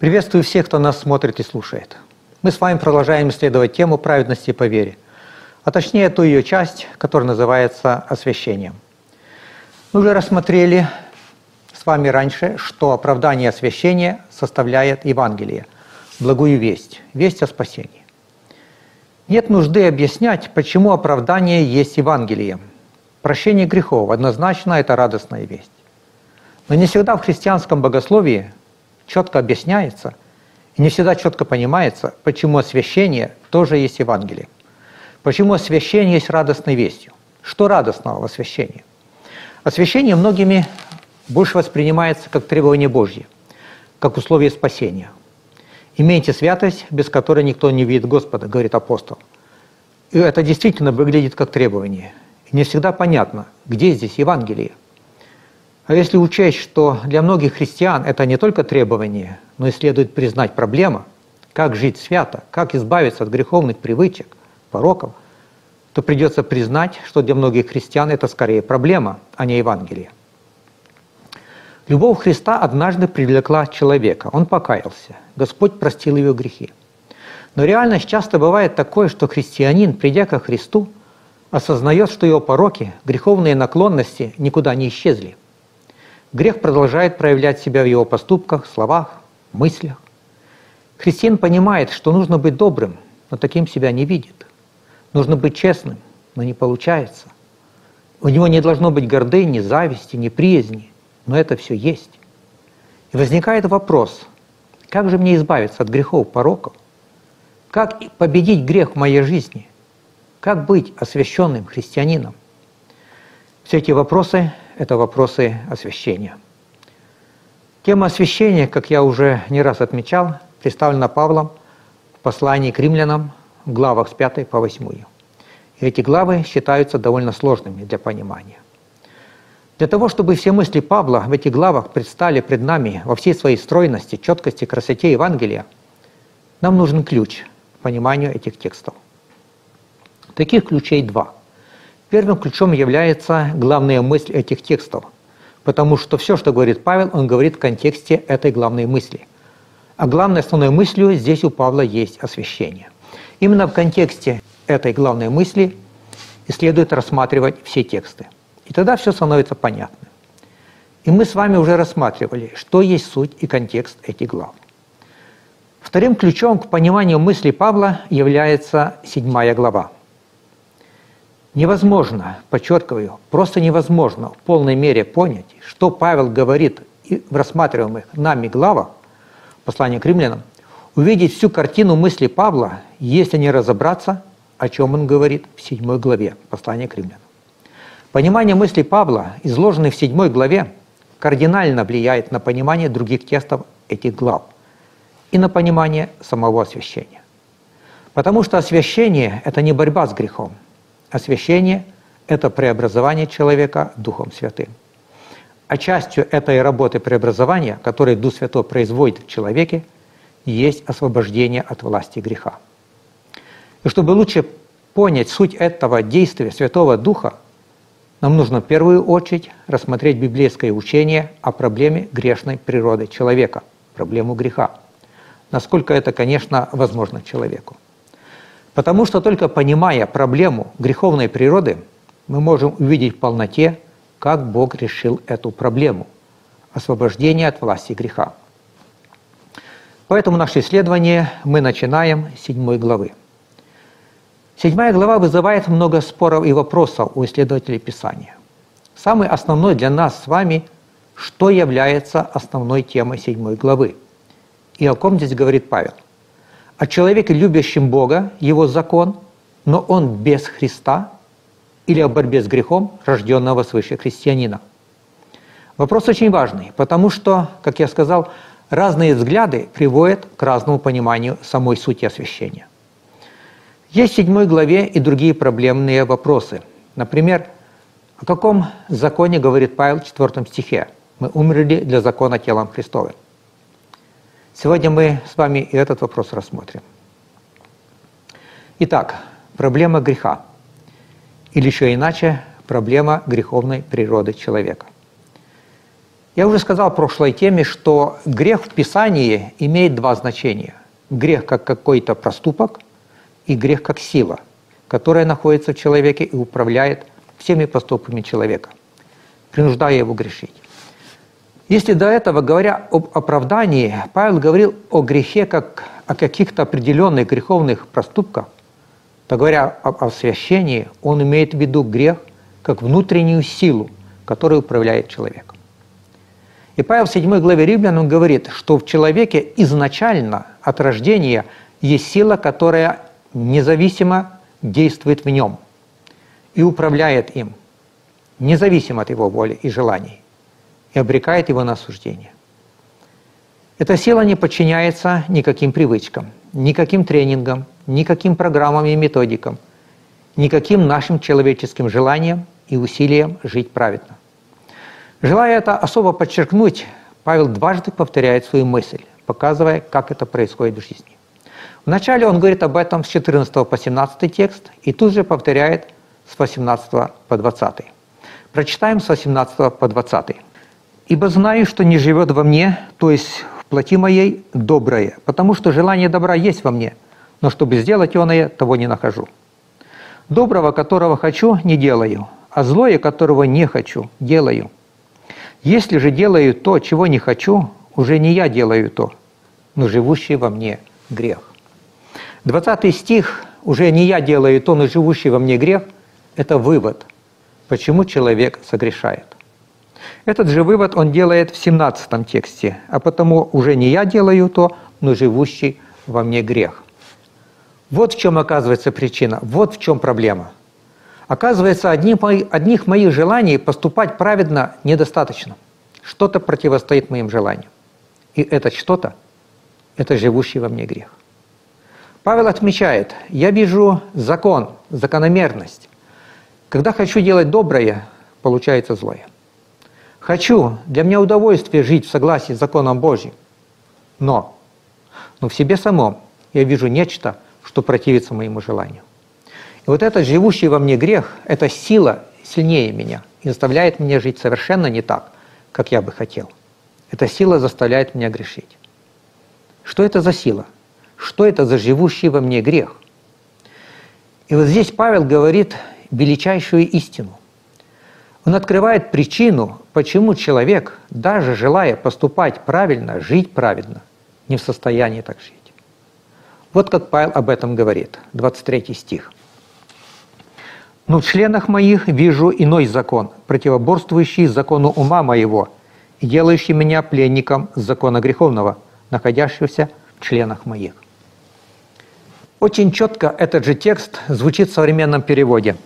Приветствую всех, кто нас смотрит и слушает. Мы с вами продолжаем исследовать тему праведности по вере, а точнее ту ее часть, которая называется освящением. Мы уже рассмотрели с вами раньше, что оправдание освящения составляет Евангелие, благую весть, весть о спасении. Нет нужды объяснять, почему оправдание есть Евангелие. Прощение грехов однозначно это радостная весть. Но не всегда в христианском богословии четко объясняется и не всегда четко понимается, почему освящение тоже есть Евангелие. Почему освящение есть радостной вестью. Что радостного в освящении? Освящение многими больше воспринимается как требование Божье, как условие спасения. «Имейте святость, без которой никто не видит Господа», говорит апостол. И это действительно выглядит как требование. И не всегда понятно, где здесь Евангелие. А если учесть, что для многих христиан это не только требование, но и следует признать проблема, как жить свято, как избавиться от греховных привычек, пороков, то придется признать, что для многих христиан это скорее проблема, а не Евангелие. Любовь Христа однажды привлекла человека, он покаялся, Господь простил его грехи. Но реальность часто бывает такой, что христианин, придя ко Христу, осознает, что его пороки, греховные наклонности никуда не исчезли. Грех продолжает проявлять себя в его поступках, словах, мыслях. Христиан понимает, что нужно быть добрым, но таким себя не видит. Нужно быть честным, но не получается. У него не должно быть гордыни, зависти, неприязни, но это все есть. И возникает вопрос, как же мне избавиться от грехов, пороков? Как победить грех в моей жизни? Как быть освященным христианином? Все эти вопросы это вопросы освящения. Тема освящения, как я уже не раз отмечал, представлена Павлом в послании к римлянам в главах с 5 по 8. И эти главы считаются довольно сложными для понимания. Для того, чтобы все мысли Павла в этих главах предстали пред нами во всей своей стройности, четкости, красоте Евангелия, нам нужен ключ к пониманию этих текстов. Таких ключей два – Первым ключом является главная мысль этих текстов, потому что все, что говорит Павел, он говорит в контексте этой главной мысли. А главной основной мыслью здесь у Павла есть освящение. Именно в контексте этой главной мысли и следует рассматривать все тексты. И тогда все становится понятным. И мы с вами уже рассматривали, что есть суть и контекст этих глав. Вторым ключом к пониманию мысли Павла является седьмая глава – Невозможно, подчеркиваю, просто невозможно в полной мере понять, что Павел говорит в рассматриваемых нами главах послания к римлянам, увидеть всю картину мысли Павла, если не разобраться, о чем он говорит в седьмой главе послания к римлянам. Понимание мысли Павла, изложенной в седьмой главе, кардинально влияет на понимание других текстов этих глав и на понимание самого освящения. Потому что освящение – это не борьба с грехом – Освящение – это преобразование человека Духом Святым. А частью этой работы преобразования, которую Дух Святой производит в человеке, есть освобождение от власти греха. И чтобы лучше понять суть этого действия Святого Духа, нам нужно в первую очередь рассмотреть библейское учение о проблеме грешной природы человека, проблему греха. Насколько это, конечно, возможно человеку. Потому что только понимая проблему греховной природы, мы можем увидеть в полноте, как Бог решил эту проблему – освобождение от власти греха. Поэтому наше исследование мы начинаем с седьмой главы. Седьмая глава вызывает много споров и вопросов у исследователей Писания. Самый основной для нас с вами – что является основной темой седьмой главы. И о ком здесь говорит Павел – о человеке, любящем Бога, его закон, но он без Христа, или о борьбе с грехом рожденного свыше христианина. Вопрос очень важный, потому что, как я сказал, разные взгляды приводят к разному пониманию самой сути освящения. Есть в седьмой главе и другие проблемные вопросы. Например, о каком законе говорит Павел в 4 стихе? Мы умерли для закона телом Христовым. Сегодня мы с вами и этот вопрос рассмотрим. Итак, проблема греха. Или еще иначе, проблема греховной природы человека. Я уже сказал в прошлой теме, что грех в Писании имеет два значения. Грех как какой-то проступок и грех как сила, которая находится в человеке и управляет всеми поступками человека, принуждая его грешить. Если до этого, говоря об оправдании, Павел говорил о грехе как о каких-то определенных греховных проступках, то говоря об освящении, он имеет в виду грех как внутреннюю силу, которая управляет человеком. И Павел в 7 главе Римлянам говорит, что в человеке изначально от рождения есть сила, которая независимо действует в нем и управляет им, независимо от его воли и желаний, и обрекает его на осуждение. Эта сила не подчиняется никаким привычкам, никаким тренингам, никаким программам и методикам, никаким нашим человеческим желаниям и усилиям жить праведно. Желая это особо подчеркнуть, Павел дважды повторяет свою мысль, показывая, как это происходит в жизни. Вначале он говорит об этом с 14 по 17 текст и тут же повторяет с 18 по 20. Прочитаем с 18 по 20. «Ибо знаю, что не живет во мне, то есть в плоти моей, доброе, потому что желание добра есть во мне, но чтобы сделать оное, того не нахожу. Доброго, которого хочу, не делаю, а злое, которого не хочу, делаю. Если же делаю то, чего не хочу, уже не я делаю то, но живущий во мне грех. 20 стих «Уже не я делаю то, но живущий во мне грех» – это вывод, почему человек согрешает. Этот же вывод он делает в 17 тексте, а потому уже не я делаю то, но живущий во мне грех. Вот в чем оказывается причина, вот в чем проблема – Оказывается, одних, одних моих желаний поступать праведно недостаточно. Что-то противостоит моим желаниям. И это что-то – это живущий во мне грех. Павел отмечает, я вижу закон, закономерность. Когда хочу делать доброе, получается злое. Хочу, для меня удовольствие жить в согласии с законом Божьим. Но, но в себе самом я вижу нечто, что противится моему желанию. И вот этот живущий во мне грех, эта сила сильнее меня и заставляет меня жить совершенно не так, как я бы хотел. Эта сила заставляет меня грешить. Что это за сила? Что это за живущий во мне грех? И вот здесь Павел говорит величайшую истину. Он открывает причину, почему человек, даже желая поступать правильно, жить праведно, не в состоянии так жить. Вот как Павел об этом говорит, 23 стих. Но в членах моих вижу иной закон, противоборствующий закону ума моего делающий меня пленником закона греховного, находящегося в членах моих. Очень четко этот же текст звучит в современном переводе.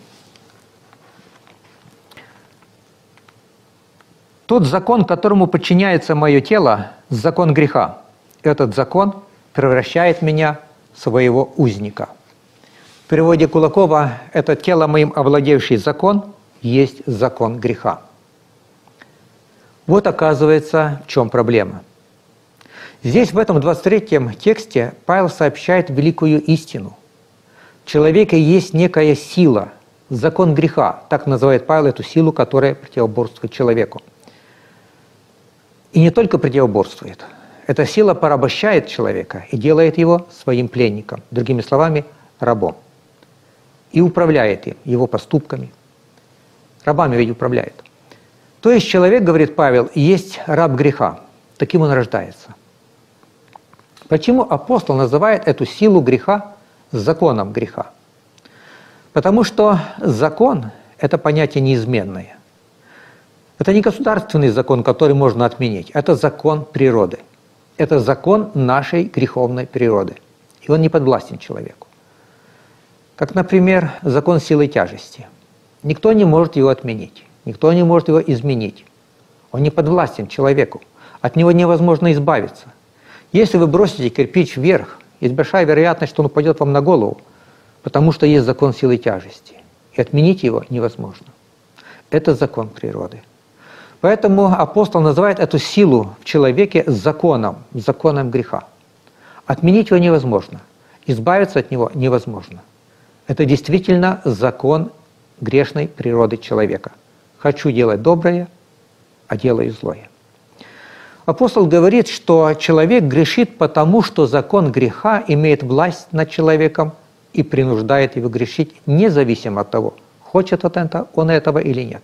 Тот закон, которому подчиняется мое тело, закон греха. Этот закон превращает меня в своего узника – в переводе Кулакова «это тело моим овладевший закон есть закон греха». Вот оказывается, в чем проблема. Здесь, в этом 23-м тексте, Павел сообщает великую истину. В человеке есть некая сила, закон греха, так называет Павел эту силу, которая противоборствует человеку. И не только противоборствует. Эта сила порабощает человека и делает его своим пленником, другими словами, рабом и управляет им, его поступками. Рабами ведь управляет. То есть человек, говорит Павел, есть раб греха. Таким он рождается. Почему апостол называет эту силу греха законом греха? Потому что закон – это понятие неизменное. Это не государственный закон, который можно отменить. Это закон природы. Это закон нашей греховной природы. И он не подвластен человеку. Как, например, закон силы тяжести. Никто не может его отменить, никто не может его изменить. Он не подвластен человеку, от него невозможно избавиться. Если вы бросите кирпич вверх, есть большая вероятность, что он упадет вам на голову, потому что есть закон силы тяжести. И отменить его невозможно. Это закон природы. Поэтому апостол называет эту силу в человеке законом, законом греха. Отменить его невозможно, избавиться от него невозможно – это действительно закон грешной природы человека. Хочу делать доброе, а делаю злое. Апостол говорит, что человек грешит потому, что закон греха имеет власть над человеком и принуждает его грешить, независимо от того, хочет он этого или нет.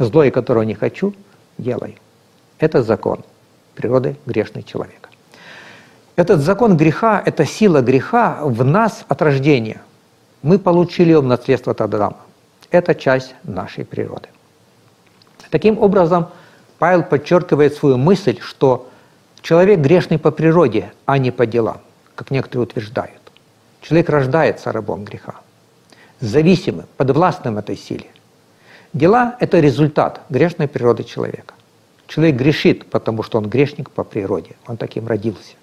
Злое, которого не хочу, делаю. Это закон природы грешного человека. Этот закон греха, эта сила греха в нас от рождения. Мы получили ее в наследство от Адама. Это часть нашей природы. Таким образом, Павел подчеркивает свою мысль, что человек грешный по природе, а не по делам, как некоторые утверждают. Человек рождается рабом греха, зависимым, подвластным этой силе. Дела – это результат грешной природы человека. Человек грешит, потому что он грешник по природе, он таким родился.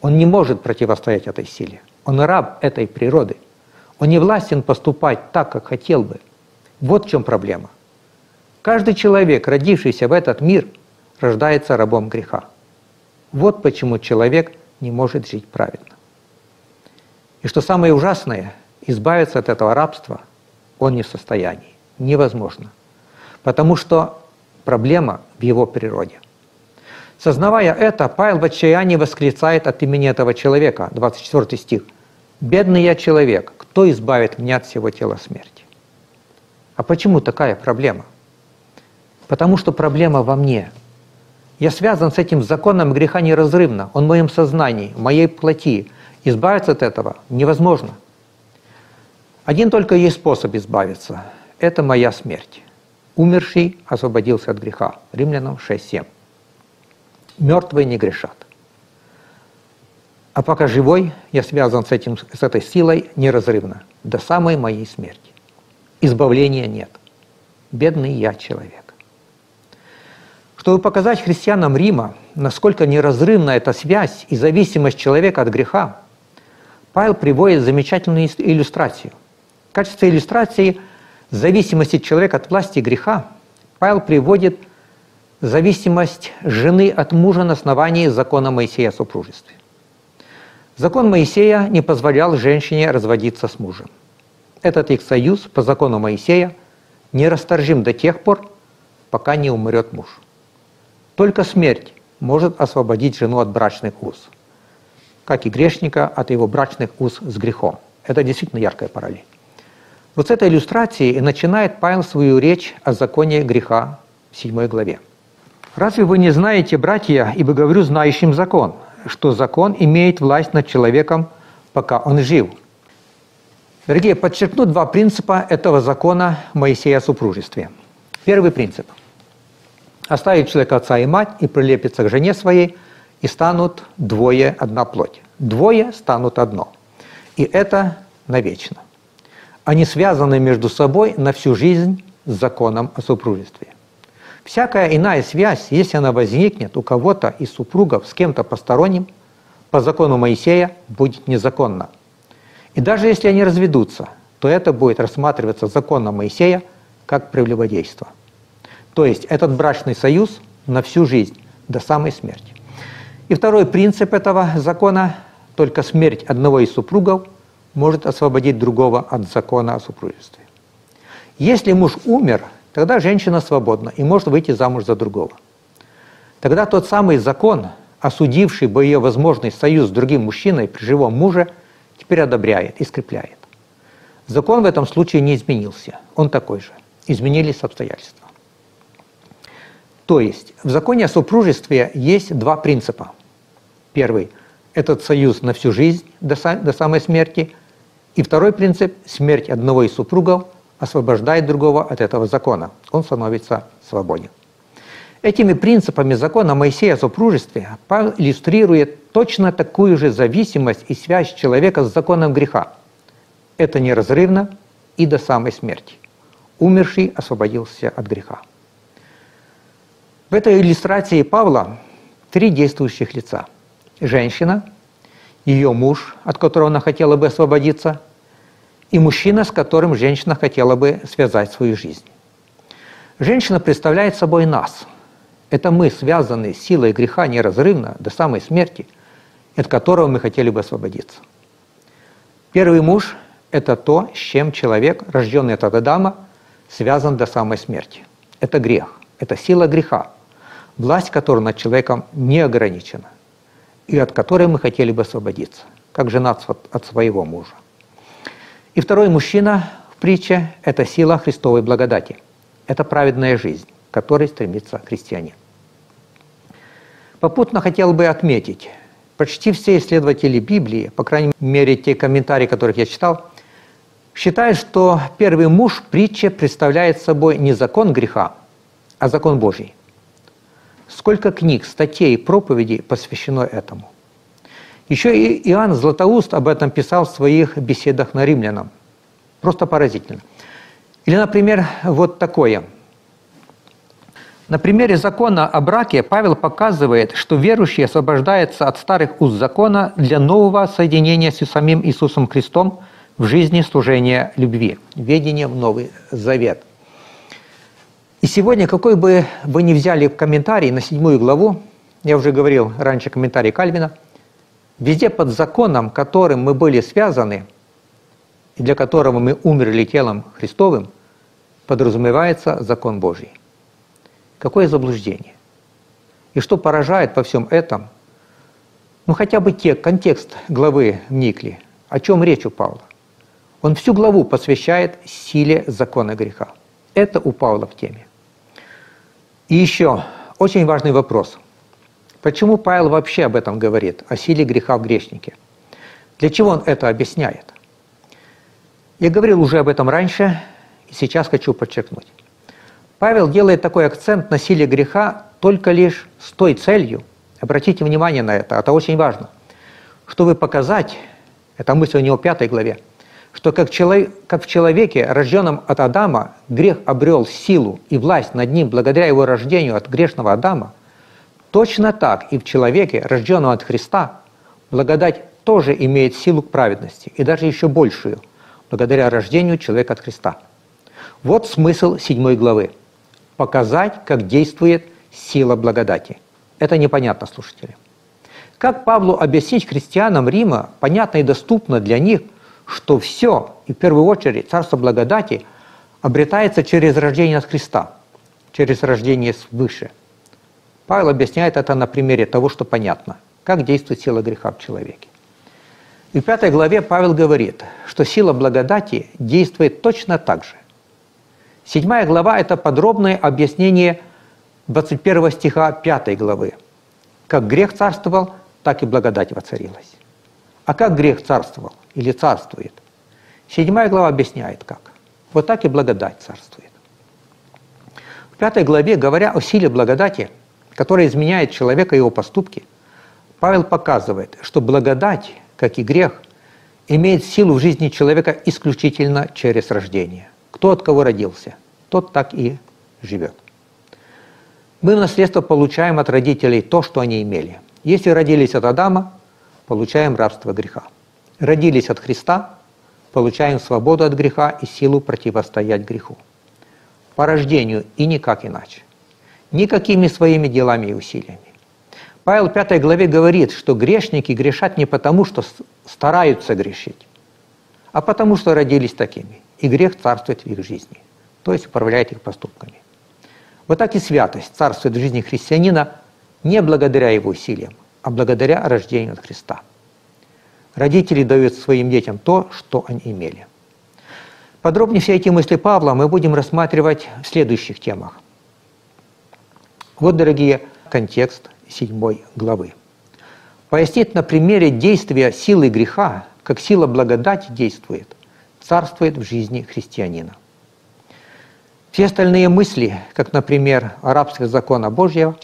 Он не может противостоять этой силе. Он раб этой природы. Он не властен поступать так, как хотел бы. Вот в чем проблема. Каждый человек, родившийся в этот мир, рождается рабом греха. Вот почему человек не может жить праведно. И что самое ужасное, избавиться от этого рабства он не в состоянии. Невозможно. Потому что проблема в его природе. Сознавая это, Павел в отчаянии восклицает от имени этого человека, 24 стих, «Бедный я человек, кто избавит меня от всего тела смерти?» А почему такая проблема? Потому что проблема во мне. Я связан с этим законом греха неразрывно. Он в моем сознании, в моей плоти. Избавиться от этого невозможно. Один только есть способ избавиться. Это моя смерть. Умерший освободился от греха. Римлянам 6.7. Мертвые не грешат. А пока живой, я связан с, этим, с этой силой неразрывно, до самой моей смерти. Избавления нет. Бедный я человек. Чтобы показать христианам Рима, насколько неразрывна эта связь и зависимость человека от греха, Павел приводит замечательную иллюстрацию. В качестве иллюстрации зависимости человека от власти греха Павел приводит зависимость жены от мужа на основании закона Моисея о супружестве. Закон Моисея не позволял женщине разводиться с мужем. Этот их союз по закону Моисея не расторжим до тех пор, пока не умрет муж. Только смерть может освободить жену от брачных уз, как и грешника от его брачных уз с грехом. Это действительно яркая параллель. Вот с этой иллюстрации и начинает Павел свою речь о законе греха в 7 главе. «Разве вы не знаете, братья, ибо говорю знающим закон, что закон имеет власть над человеком, пока он жив?» Дорогие, подчеркну два принципа этого закона Моисея о супружестве. Первый принцип – Оставит человек отца и мать и прилепится к жене своей, и станут двое одна плоть. Двое станут одно. И это навечно. Они связаны между собой на всю жизнь с законом о супружестве. Всякая иная связь, если она возникнет у кого-то из супругов с кем-то посторонним, по закону Моисея будет незаконна. И даже если они разведутся, то это будет рассматриваться законом Моисея как прелюбодейство. То есть этот брачный союз на всю жизнь, до самой смерти. И второй принцип этого закона – только смерть одного из супругов может освободить другого от закона о супружестве. Если муж умер, тогда женщина свободна и может выйти замуж за другого. Тогда тот самый закон, осудивший бы ее возможный союз с другим мужчиной при живом муже, теперь одобряет и скрепляет. Закон в этом случае не изменился, он такой же. Изменились обстоятельства. То есть в законе о супружестве есть два принципа. Первый – этот союз на всю жизнь до, до самой смерти. И второй принцип – смерть одного из супругов освобождает другого от этого закона. Он становится свободен. Этими принципами закона Моисея о супружестве Павел иллюстрирует точно такую же зависимость и связь человека с законом греха. Это неразрывно и до самой смерти. Умерший освободился от греха. В этой иллюстрации Павла три действующих лица. Женщина, ее муж, от которого она хотела бы освободиться, и мужчина, с которым женщина хотела бы связать свою жизнь. Женщина представляет собой нас. Это мы, связанные с силой греха неразрывно до самой смерти, от которого мы хотели бы освободиться. Первый муж – это то, с чем человек, рожденный от Адама, связан до самой смерти. Это грех, это сила греха, власть которой над человеком не ограничена, и от которой мы хотели бы освободиться, как жена от своего мужа. И второй мужчина в притче – это сила Христовой благодати. Это праведная жизнь, к которой стремится христианин. Попутно хотел бы отметить, почти все исследователи Библии, по крайней мере те комментарии, которых я читал, считают, что первый муж притче представляет собой не закон греха, а закон Божий. Сколько книг, статей проповедей посвящено этому. Еще и Иоанн Златоуст об этом писал в своих беседах на римлянам. Просто поразительно. Или, например, вот такое. На примере закона о браке Павел показывает, что верующий освобождается от старых уз закона для нового соединения с самим Иисусом Христом в жизни служения любви, ведения в Новый Завет. И сегодня, какой бы вы ни взяли комментарий на седьмую главу, я уже говорил раньше комментарий Кальвина – Везде под законом, которым мы были связаны, и для которого мы умерли телом Христовым, подразумевается закон Божий. Какое заблуждение! И что поражает во всем этом? Ну хотя бы те, контекст главы вникли. О чем речь у Павла? Он всю главу посвящает силе закона греха. Это у Павла в теме. И еще очень важный вопрос – Почему Павел вообще об этом говорит, о силе греха в грешнике? Для чего он это объясняет? Я говорил уже об этом раньше, и сейчас хочу подчеркнуть. Павел делает такой акцент на силе греха только лишь с той целью, обратите внимание на это, это очень важно, чтобы показать, это мысль у него в пятой главе, что как, человек, как в человеке, рожденном от Адама, грех обрел силу и власть над ним благодаря его рождению от грешного Адама – Точно так и в человеке, рожденном от Христа, благодать тоже имеет силу к праведности, и даже еще большую, благодаря рождению человека от Христа. Вот смысл седьмой главы. Показать, как действует сила благодати. Это непонятно, слушатели. Как Павлу объяснить христианам Рима, понятно и доступно для них, что все, и в первую очередь царство благодати, обретается через рождение от Христа, через рождение свыше – Павел объясняет это на примере того, что понятно, как действует сила греха в человеке. И в пятой главе Павел говорит, что сила благодати действует точно так же. Седьмая глава – это подробное объяснение 21 стиха 5 главы. Как грех царствовал, так и благодать воцарилась. А как грех царствовал или царствует? Седьмая глава объясняет как. Вот так и благодать царствует. В пятой главе, говоря о силе благодати – которая изменяет человека и его поступки, Павел показывает, что благодать, как и грех, имеет силу в жизни человека исключительно через рождение. Кто от кого родился, тот так и живет. Мы в наследство получаем от родителей то, что они имели. Если родились от Адама, получаем рабство греха. Родились от Христа, получаем свободу от греха и силу противостоять греху. По рождению и никак иначе никакими своими делами и усилиями. Павел в 5 главе говорит, что грешники грешат не потому, что стараются грешить, а потому, что родились такими, и грех царствует в их жизни, то есть управляет их поступками. Вот так и святость царствует в жизни христианина не благодаря его усилиям, а благодаря рождению от Христа. Родители дают своим детям то, что они имели. Подробнее все эти мысли Павла мы будем рассматривать в следующих темах. Вот, дорогие, контекст седьмой главы. Пояснить на примере действия силы греха, как сила благодати действует, царствует в жизни христианина. Все остальные мысли, как, например, арабских закона Божьего,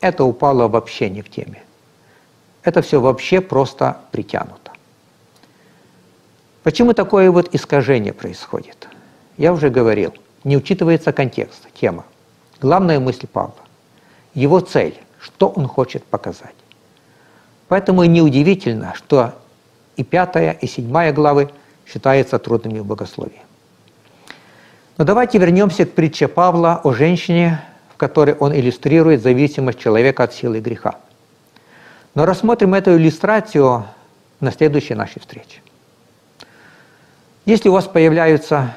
это упало вообще не в теме. Это все вообще просто притянуто. Почему такое вот искажение происходит? Я уже говорил, не учитывается контекст, тема. Главная мысль Павла его цель, что он хочет показать. Поэтому и неудивительно, что и пятая, и седьмая главы считаются трудными в богословии. Но давайте вернемся к притче Павла о женщине, в которой он иллюстрирует зависимость человека от силы греха. Но рассмотрим эту иллюстрацию на следующей нашей встрече. Если у вас появляются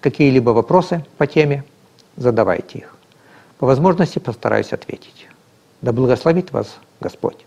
какие-либо вопросы по теме, задавайте их. По возможности постараюсь ответить. Да благословит вас Господь.